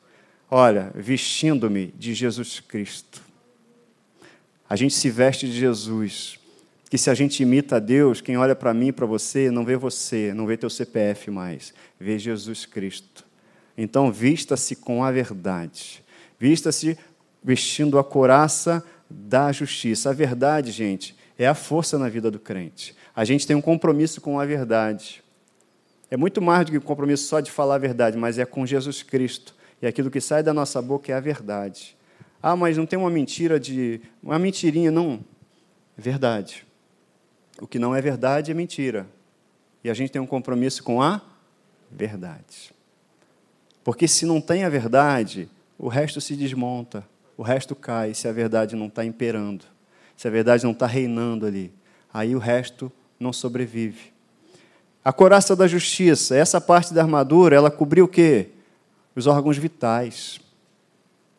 Speaker 1: Olha, vestindo-me de Jesus Cristo. A gente se veste de Jesus. Que se a gente imita a Deus, quem olha para mim, para você, não vê você, não vê teu CPF mais, vê Jesus Cristo. Então, vista-se com a verdade. Vista-se vestindo a couraça da justiça. A verdade, gente, é a força na vida do crente. A gente tem um compromisso com a verdade. É muito mais do que um compromisso só de falar a verdade, mas é com Jesus Cristo e aquilo que sai da nossa boca é a verdade. Ah, mas não tem uma mentira de. Uma mentirinha, não. É verdade. O que não é verdade é mentira. E a gente tem um compromisso com a verdade. Porque se não tem a verdade, o resto se desmonta, o resto cai, se a verdade não está imperando, se a verdade não está reinando ali. Aí o resto não sobrevive. A coraça da justiça, essa parte da armadura, ela cobriu o quê? Os órgãos vitais.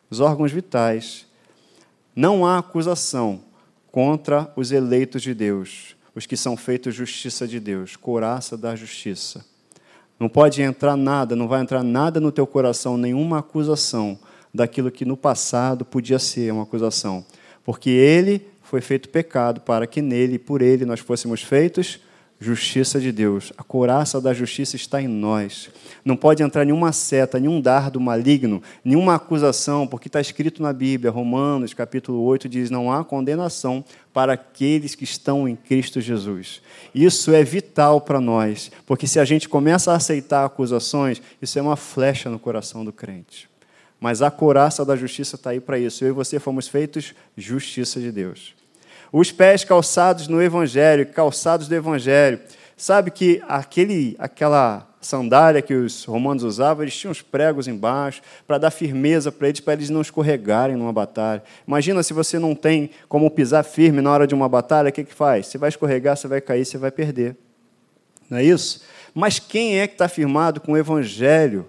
Speaker 1: Os órgãos vitais. Não há acusação contra os eleitos de Deus, os que são feitos justiça de Deus, coraça da justiça. Não pode entrar nada, não vai entrar nada no teu coração, nenhuma acusação daquilo que no passado podia ser uma acusação, porque ele foi feito pecado para que nele e por ele nós fôssemos feitos justiça de Deus. A couraça da justiça está em nós. Não pode entrar nenhuma seta, nenhum dardo maligno, nenhuma acusação, porque está escrito na Bíblia, Romanos capítulo 8 diz: não há condenação para aqueles que estão em Cristo Jesus. Isso é vital para nós, porque se a gente começa a aceitar acusações, isso é uma flecha no coração do crente. Mas a couraça da justiça está aí para isso. Eu e você fomos feitos justiça de Deus. Os pés calçados no Evangelho, calçados do Evangelho. Sabe que aquele, aquela sandália que os romanos usavam, eles tinham os pregos embaixo para dar firmeza para eles, para eles não escorregarem numa batalha. Imagina se você não tem como pisar firme na hora de uma batalha, o que, que faz? Você vai escorregar, você vai cair, você vai perder. Não é isso? Mas quem é que está firmado com o Evangelho?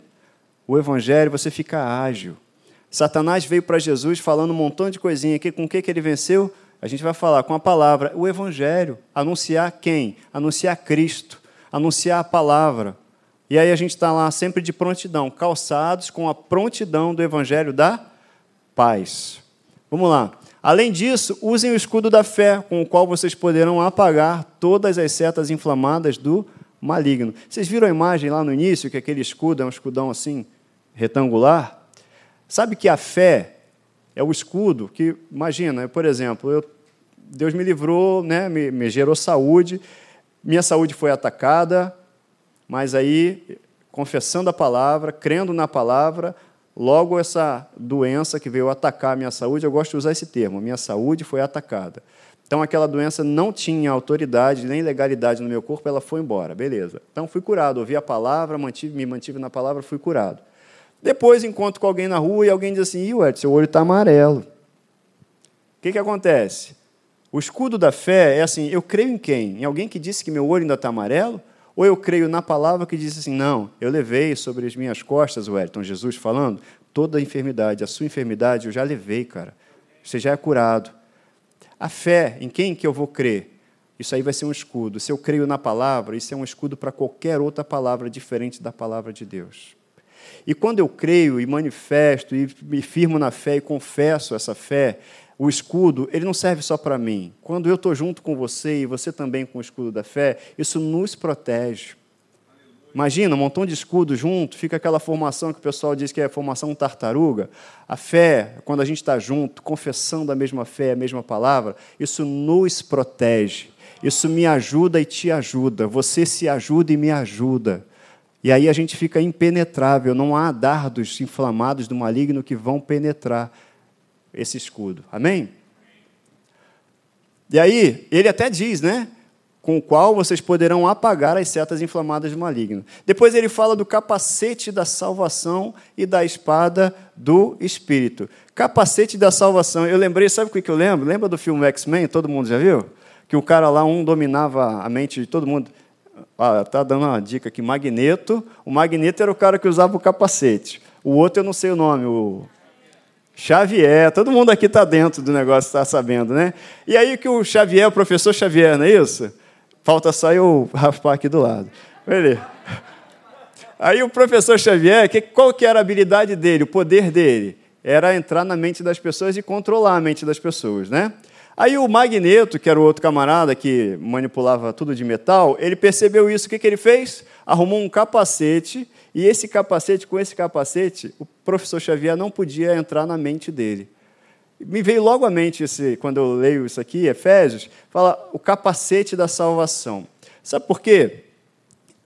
Speaker 1: O Evangelho, você fica ágil. Satanás veio para Jesus falando um montão de coisinha aqui, com o que, que ele venceu? A gente vai falar com a palavra, o Evangelho. Anunciar quem? Anunciar Cristo. Anunciar a palavra. E aí a gente está lá sempre de prontidão, calçados com a prontidão do Evangelho da paz. Vamos lá. Além disso, usem o escudo da fé, com o qual vocês poderão apagar todas as setas inflamadas do maligno. Vocês viram a imagem lá no início, que aquele escudo é um escudão assim, retangular? Sabe que a fé é o escudo que, imagina, por exemplo, eu, Deus me livrou, né, me, me gerou saúde, minha saúde foi atacada, mas aí, confessando a palavra, crendo na palavra, logo essa doença que veio atacar a minha saúde, eu gosto de usar esse termo, minha saúde foi atacada. Então, aquela doença não tinha autoridade nem legalidade no meu corpo, ela foi embora, beleza. Então, fui curado, ouvi a palavra, mantive, me mantive na palavra, fui curado. Depois encontro com alguém na rua e alguém diz assim: Ih, seu olho está amarelo. O que, que acontece? O escudo da fé é assim: eu creio em quem? Em alguém que disse que meu olho ainda está amarelo? Ou eu creio na palavra que diz assim: não, eu levei sobre as minhas costas, Wellington, Jesus falando, toda a enfermidade, a sua enfermidade eu já levei, cara. Você já é curado. A fé, em quem que eu vou crer? Isso aí vai ser um escudo. Se eu creio na palavra, isso é um escudo para qualquer outra palavra diferente da palavra de Deus. E quando eu creio e manifesto e me firmo na fé e confesso essa fé, o escudo, ele não serve só para mim. Quando eu estou junto com você e você também com o escudo da fé, isso nos protege. Imagina, um montão de escudos junto, fica aquela formação que o pessoal diz que é formação tartaruga. A fé, quando a gente está junto, confessando a mesma fé, a mesma palavra, isso nos protege. Isso me ajuda e te ajuda. Você se ajuda e me ajuda. E aí a gente fica impenetrável. Não há dardos inflamados do maligno que vão penetrar esse escudo. Amém? E aí, ele até diz, né? Com o qual vocês poderão apagar as setas inflamadas do maligno. Depois ele fala do capacete da salvação e da espada do Espírito. Capacete da salvação. Eu lembrei, sabe o que eu lembro? Lembra do filme X-Men? Todo mundo já viu? que o cara lá, um dominava a mente de todo mundo. Ah, tá dando uma dica aqui, Magneto. O Magneto era o cara que usava o capacete. O outro eu não sei o nome, o Xavier. Todo mundo aqui está dentro do negócio, está sabendo, né? E aí que o Xavier, o professor Xavier, não é isso? Falta só eu raspar aqui do lado. Beleza. Aí o professor Xavier, que, qual que era a habilidade dele, o poder dele? Era entrar na mente das pessoas e controlar a mente das pessoas, né? Aí o Magneto, que era o outro camarada que manipulava tudo de metal, ele percebeu isso. O que, que ele fez? Arrumou um capacete, e esse capacete, com esse capacete, o professor Xavier não podia entrar na mente dele. Me veio logo à mente, esse, quando eu leio isso aqui, Efésios, fala o capacete da salvação. Sabe por quê?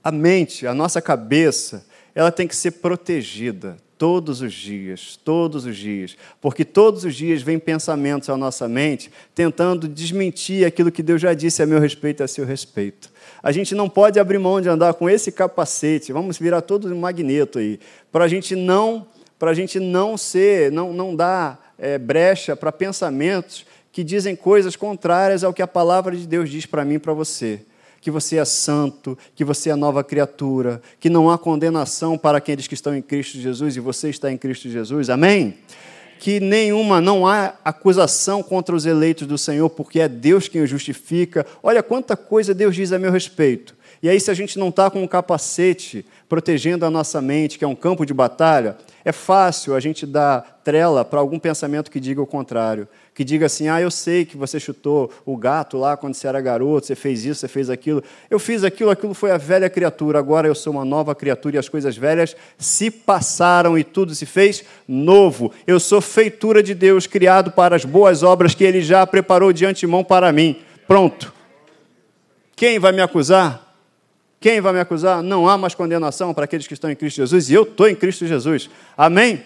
Speaker 1: A mente, a nossa cabeça, ela tem que ser protegida todos os dias, todos os dias, porque todos os dias vem pensamentos à nossa mente tentando desmentir aquilo que Deus já disse a meu respeito e a seu respeito. A gente não pode abrir mão de andar com esse capacete, vamos virar todo um magneto aí, para a gente não, para a gente não ser, não, não dar é, brecha para pensamentos que dizem coisas contrárias ao que a palavra de Deus diz para mim e para você que você é santo, que você é nova criatura, que não há condenação para aqueles que estão em Cristo Jesus e você está em Cristo Jesus. Amém? Que nenhuma, não há acusação contra os eleitos do Senhor, porque é Deus quem os justifica. Olha quanta coisa Deus diz a meu respeito. E aí, se a gente não está com um capacete protegendo a nossa mente, que é um campo de batalha, é fácil a gente dar trela para algum pensamento que diga o contrário. Que diga assim: ah, eu sei que você chutou o gato lá quando você era garoto, você fez isso, você fez aquilo. Eu fiz aquilo, aquilo foi a velha criatura, agora eu sou uma nova criatura e as coisas velhas se passaram e tudo se fez novo. Eu sou feitura de Deus, criado para as boas obras que Ele já preparou de antemão para mim. Pronto. Quem vai me acusar? Quem vai me acusar? Não há mais condenação para aqueles que estão em Cristo Jesus, e eu estou em Cristo Jesus. Amém?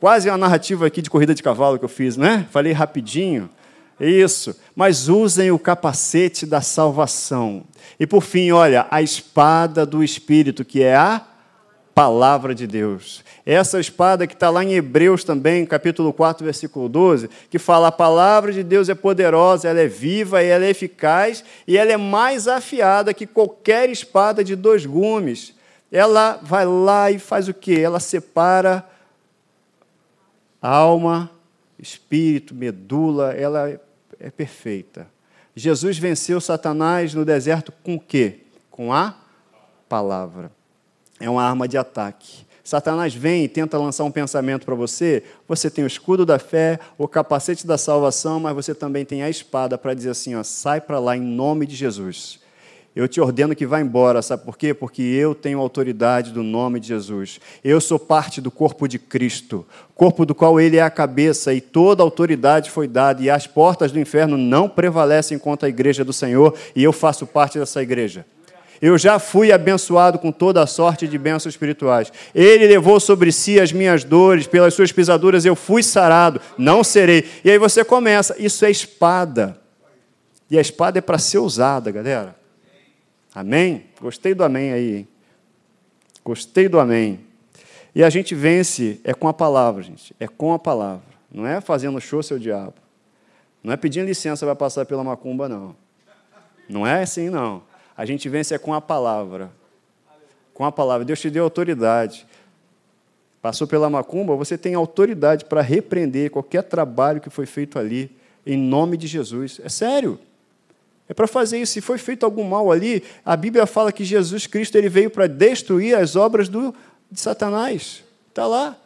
Speaker 1: Quase uma narrativa aqui de corrida de cavalo que eu fiz, né? Falei rapidinho. Isso. Mas usem o capacete da salvação. E por fim, olha, a espada do Espírito, que é a palavra de Deus. Essa espada que está lá em Hebreus também, capítulo 4, versículo 12, que fala: a palavra de Deus é poderosa, ela é viva, ela é eficaz e ela é mais afiada que qualquer espada de dois gumes. Ela vai lá e faz o quê? Ela separa alma, espírito, medula, ela é, perfeita. Jesus venceu Satanás no deserto com o quê? Com a palavra. É uma arma de ataque. Satanás vem e tenta lançar um pensamento para você, você tem o escudo da fé, o capacete da salvação, mas você também tem a espada para dizer assim: ó, sai para lá em nome de Jesus. Eu te ordeno que vá embora, sabe por quê? Porque eu tenho autoridade do nome de Jesus. Eu sou parte do corpo de Cristo, corpo do qual ele é a cabeça, e toda autoridade foi dada, e as portas do inferno não prevalecem contra a igreja do Senhor, e eu faço parte dessa igreja. Eu já fui abençoado com toda a sorte de bênçãos espirituais. Ele levou sobre si as minhas dores, pelas suas pisaduras eu fui sarado, não serei. E aí você começa, isso é espada. E a espada é para ser usada, galera. Amém? Gostei do amém aí. Hein? Gostei do amém. E a gente vence é com a palavra, gente. É com a palavra. Não é fazendo show seu diabo. Não é pedindo licença para passar pela macumba, não. Não é assim, não. A gente vence é com a palavra. Com a palavra. Deus te deu autoridade. Passou pela macumba, você tem autoridade para repreender qualquer trabalho que foi feito ali, em nome de Jesus. É sério. É para fazer isso. Se foi feito algum mal ali, a Bíblia fala que Jesus Cristo ele veio para destruir as obras do, de Satanás. Está lá.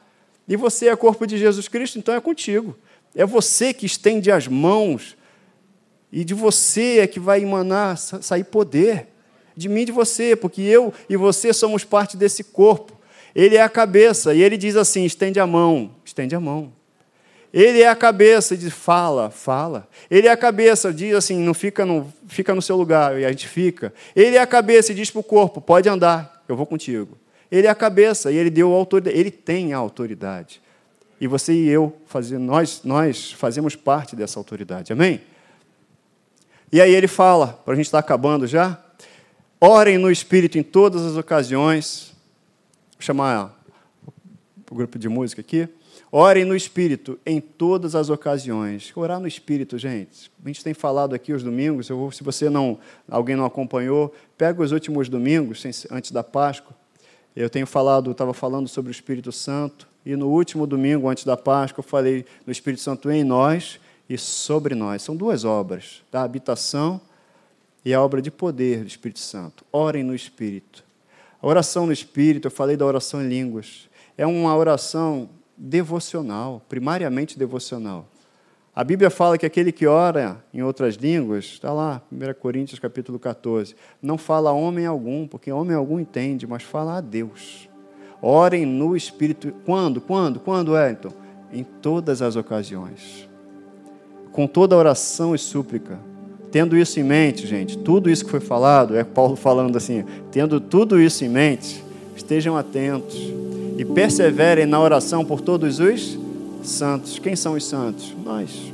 Speaker 1: E você é corpo de Jesus Cristo, então é contigo. É você que estende as mãos. E de você é que vai emanar, sair poder. De mim e de você, porque eu e você somos parte desse corpo. Ele é a cabeça, e ele diz assim: estende a mão, estende a mão. Ele é a cabeça, diz fala, fala. Ele é a cabeça, diz assim, não fica no, fica no seu lugar, e a gente fica. Ele é a cabeça e diz para o corpo, pode andar, eu vou contigo. Ele é a cabeça e ele deu autoridade, ele tem a autoridade. E você e eu, nós, nós fazemos parte dessa autoridade, amém? E aí ele fala, para a gente estar acabando já, orem no Espírito em todas as ocasiões. Vou chamar o grupo de música aqui. Orem no Espírito em todas as ocasiões. Orar no Espírito, gente. A gente tem falado aqui os domingos. Vou, se você não, alguém não acompanhou, pega os últimos domingos antes da Páscoa. Eu tenho falado, estava falando sobre o Espírito Santo e no último domingo antes da Páscoa eu falei do Espírito Santo em nós e sobre nós. São duas obras, da habitação e a obra de poder do Espírito Santo. Orem no Espírito. A oração no Espírito, eu falei da oração em línguas, é uma oração devocional, primariamente devocional. A Bíblia fala que aquele que ora em outras línguas, está lá, 1 Coríntios capítulo 14, não fala a homem algum, porque homem algum entende, mas fala a Deus. Orem no Espírito. Quando? Quando? Quando, Wellington? Em todas as ocasiões. Com toda oração e súplica. Tendo isso em mente, gente, tudo isso que foi falado, é Paulo falando assim, tendo tudo isso em mente, estejam atentos e perseverem na oração por todos os santos. Quem são os santos? Nós.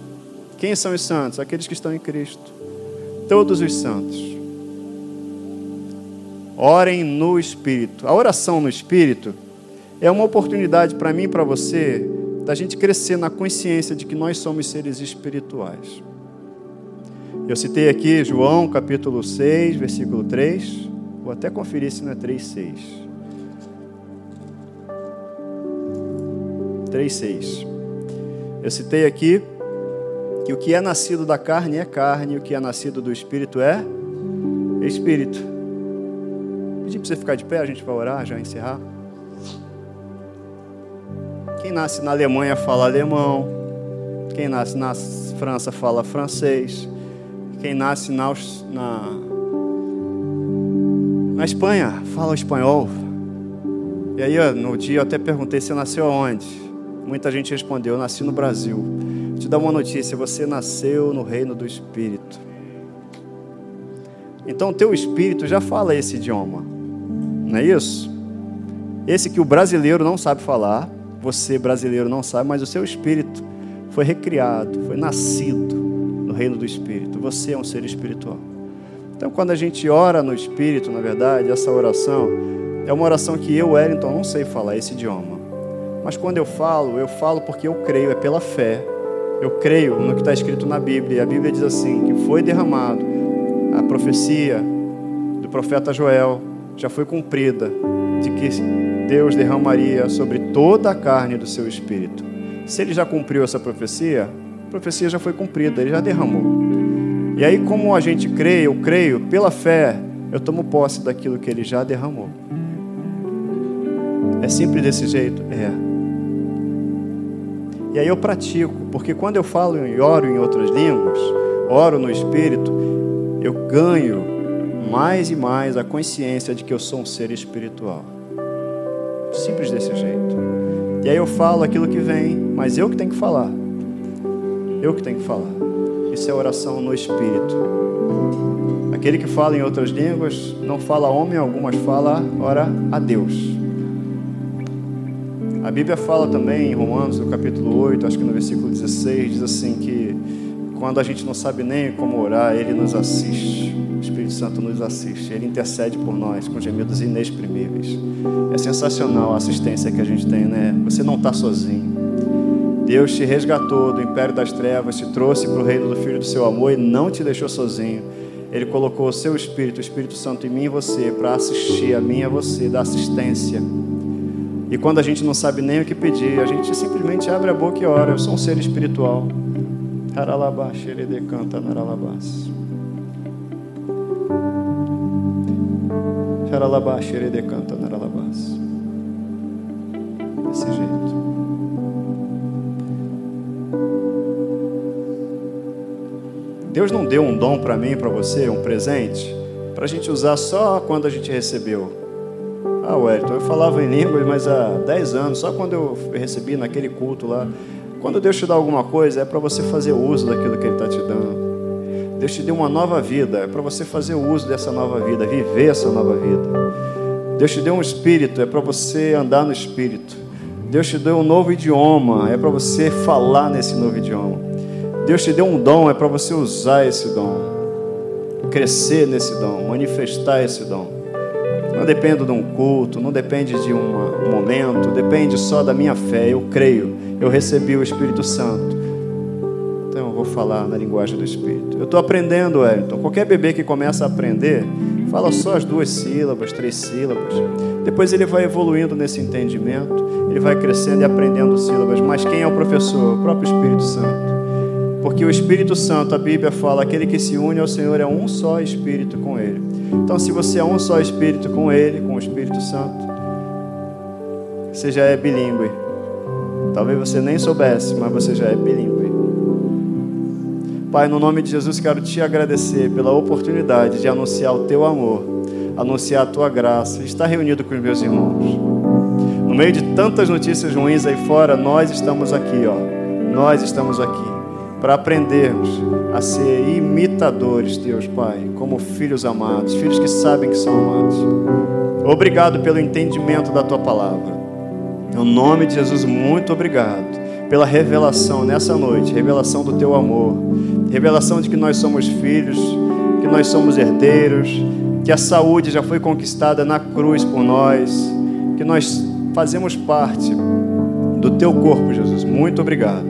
Speaker 1: Quem são os santos? Aqueles que estão em Cristo. Todos os santos. Orem no Espírito. A oração no Espírito é uma oportunidade para mim e para você da gente crescer na consciência de que nós somos seres espirituais. Eu citei aqui João capítulo 6, versículo 3. Vou até conferir se não é 3, 6. 3,6. Eu citei aqui que o que é nascido da carne é carne, o que é nascido do espírito é espírito. Pedi para você ficar de pé, a gente vai orar, já encerrar. Quem nasce na Alemanha fala alemão. Quem nasce na França fala francês. Quem nasce na, na, na Espanha fala espanhol. E aí, no dia, eu até perguntei: você nasceu aonde? Muita gente respondeu: Eu nasci no Brasil. Te dar uma notícia: você nasceu no reino do Espírito. Então, teu espírito já fala esse idioma, não é isso? Esse que o brasileiro não sabe falar, você brasileiro não sabe, mas o seu espírito foi recriado, foi nascido no reino do Espírito. Você é um ser espiritual. Então, quando a gente ora no Espírito, na verdade, essa oração é uma oração que eu, Wellington, não sei falar esse idioma. Mas quando eu falo, eu falo porque eu creio, é pela fé. Eu creio no que está escrito na Bíblia. E a Bíblia diz assim: que foi derramado a profecia do profeta Joel, já foi cumprida, de que Deus derramaria sobre toda a carne do seu espírito. Se ele já cumpriu essa profecia, a profecia já foi cumprida, ele já derramou. E aí, como a gente crê, eu creio, pela fé, eu tomo posse daquilo que ele já derramou. É sempre desse jeito? É. E aí eu pratico, porque quando eu falo e oro em outras línguas, oro no Espírito, eu ganho mais e mais a consciência de que eu sou um ser espiritual. Simples desse jeito. E aí eu falo aquilo que vem, mas eu que tenho que falar. Eu que tenho que falar. Isso é oração no Espírito. Aquele que fala em outras línguas não fala a homem algum, mas fala, ora, a Deus. A Bíblia fala também em Romanos, no capítulo 8, acho que no versículo 16, diz assim que quando a gente não sabe nem como orar, Ele nos assiste. O Espírito Santo nos assiste. Ele intercede por nós com gemidos inexprimíveis. É sensacional a assistência que a gente tem, né? Você não está sozinho. Deus te resgatou do império das trevas, te trouxe para o reino do Filho do seu amor e não te deixou sozinho. Ele colocou o seu Espírito, o Espírito Santo em mim e você, para assistir a mim e a você, dar assistência e quando a gente não sabe nem o que pedir, a gente simplesmente abre a boca e ora. Eu sou um ser espiritual. Aralabá, xerede, canta, naralabás. Aralabá, xerede, canta, naralabás. Desse jeito. Deus não deu um dom para mim, para você, um presente, para a gente usar só quando a gente recebeu. Ah, Wellington, eu falava em línguas, mas há 10 anos, só quando eu recebi naquele culto lá. Quando Deus te dá alguma coisa, é para você fazer uso daquilo que Ele está te dando. Deus te deu uma nova vida, é para você fazer uso dessa nova vida, viver essa nova vida. Deus te deu um espírito, é para você andar no espírito. Deus te deu um novo idioma, é para você falar nesse novo idioma. Deus te deu um dom, é para você usar esse dom, crescer nesse dom, manifestar esse dom. Não depende de um culto, não depende de um momento, depende só da minha fé. Eu creio, eu recebi o Espírito Santo vou falar na linguagem do Espírito. Eu estou aprendendo, Wellington. Qualquer bebê que começa a aprender, fala só as duas sílabas, três sílabas. Depois ele vai evoluindo nesse entendimento, ele vai crescendo e aprendendo sílabas. Mas quem é o professor? O próprio Espírito Santo. Porque o Espírito Santo, a Bíblia fala, aquele que se une ao Senhor é um só Espírito com Ele. Então, se você é um só Espírito com Ele, com o Espírito Santo, você já é bilíngue. Talvez você nem soubesse, mas você já é bilíngue. Pai, no nome de Jesus, quero te agradecer pela oportunidade de anunciar o teu amor, anunciar a tua graça, estar reunido com os meus irmãos. No meio de tantas notícias ruins aí fora, nós estamos aqui, ó. Nós estamos aqui para aprendermos a ser imitadores, Deus Pai, como filhos amados, filhos que sabem que são amados. Obrigado pelo entendimento da tua palavra. No nome de Jesus, muito obrigado pela revelação nessa noite, revelação do teu amor, revelação de que nós somos filhos, que nós somos herdeiros, que a saúde já foi conquistada na cruz por nós, que nós fazemos parte do teu corpo, Jesus. Muito obrigado.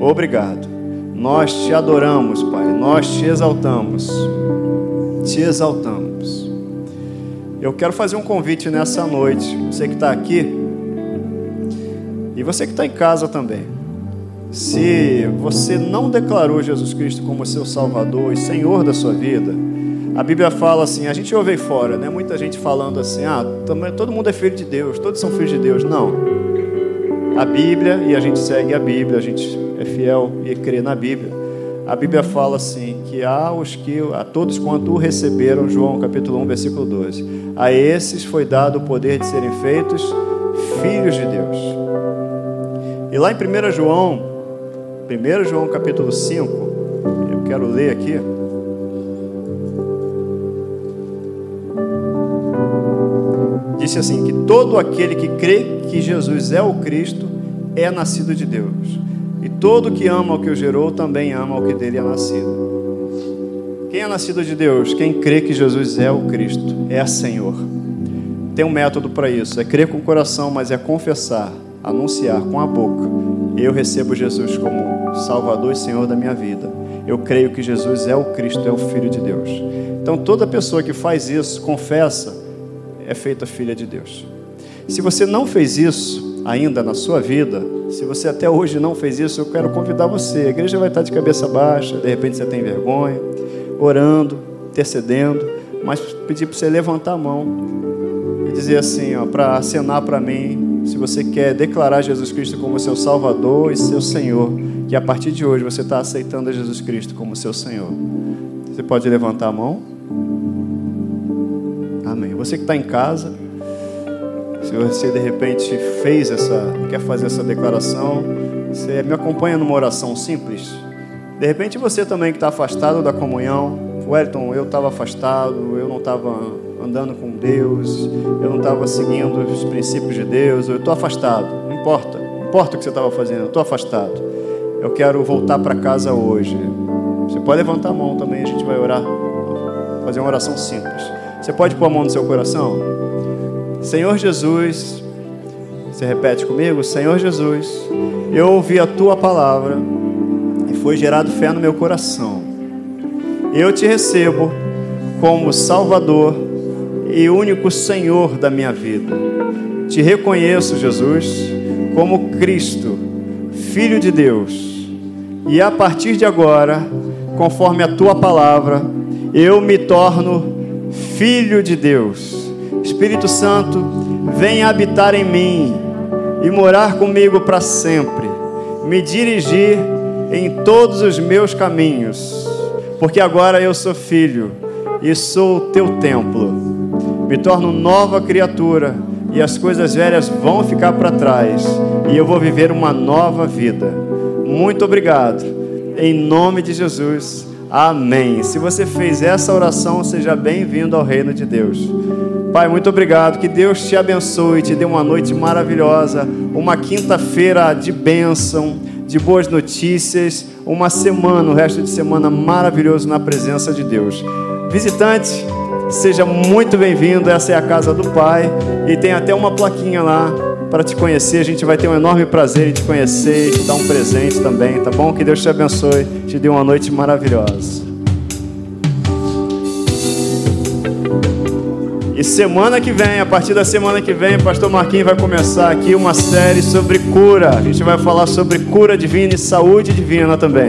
Speaker 1: Obrigado. Nós te adoramos, Pai. Nós te exaltamos. Te exaltamos. Eu quero fazer um convite nessa noite. Você que está aqui, e você que está em casa também. Se você não declarou Jesus Cristo como seu Salvador e Senhor da sua vida, a Bíblia fala assim, a gente ouve fora, né? Muita gente falando assim, ah, todo mundo é filho de Deus, todos são filhos de Deus. Não. A Bíblia, e a gente segue a Bíblia, a gente é fiel e crê na Bíblia. A Bíblia fala assim, que há os que, a todos quanto o receberam, João capítulo 1, versículo 12. A esses foi dado o poder de serem feitos filhos de Deus. E lá em 1 João, 1 João capítulo 5, eu quero ler aqui. Disse assim: que todo aquele que crê que Jesus é o Cristo é nascido de Deus. Todo que ama o que o gerou também ama o que dele é nascido. Quem é nascido de Deus? Quem crê que Jesus é o Cristo, é Senhor. Tem um método para isso: é crer com o coração, mas é confessar anunciar com a boca: Eu recebo Jesus como Salvador e Senhor da minha vida. Eu creio que Jesus é o Cristo, é o Filho de Deus. Então, toda pessoa que faz isso, confessa, é feita filha de Deus. Se você não fez isso ainda na sua vida, se você até hoje não fez isso, eu quero convidar você. A igreja vai estar de cabeça baixa, de repente você tem vergonha, orando, intercedendo, mas pedir para você levantar a mão e dizer assim, ó, para acenar para mim, se você quer declarar Jesus Cristo como seu Salvador e seu Senhor, que a partir de hoje você está aceitando Jesus Cristo como seu Senhor. Você pode levantar a mão? Amém. Você que está em casa, se você de repente fez essa, quer fazer essa declaração, você me acompanha numa oração simples. De repente você também que está afastado da comunhão, Wellington, eu estava afastado, eu não estava andando com Deus, eu não estava seguindo os princípios de Deus, eu estou afastado, não importa, não importa o que você estava fazendo, eu estou afastado. Eu quero voltar para casa hoje. Você pode levantar a mão também, a gente vai orar, fazer uma oração simples. Você pode pôr a mão no seu coração? Senhor Jesus, você repete comigo? Senhor Jesus, eu ouvi a tua palavra e foi gerado fé no meu coração. Eu te recebo como Salvador e único Senhor da minha vida. Te reconheço, Jesus, como Cristo, Filho de Deus. E a partir de agora, conforme a tua palavra, eu me torno filho de Deus. Espírito Santo, venha habitar em mim e morar comigo para sempre, me dirigir em todos os meus caminhos, porque agora eu sou filho e sou o teu templo. Me torno nova criatura e as coisas velhas vão ficar para trás e eu vou viver uma nova vida. Muito obrigado. Em nome de Jesus. Amém. Se você fez essa oração, seja bem-vindo ao reino de Deus. Pai, muito obrigado. Que Deus te abençoe, te dê uma noite maravilhosa, uma quinta-feira de bênção, de boas notícias, uma semana, o resto de semana maravilhoso na presença de Deus. Visitante, seja muito bem-vindo. Essa é a casa do Pai e tem até uma plaquinha lá para te conhecer. A gente vai ter um enorme prazer em te conhecer e te dar um presente também, tá bom? Que Deus te abençoe, te dê uma noite maravilhosa. E semana que vem, a partir da semana que vem, Pastor Marquinhos vai começar aqui uma série sobre cura. A gente vai falar sobre cura divina e saúde divina também.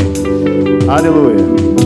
Speaker 1: Aleluia.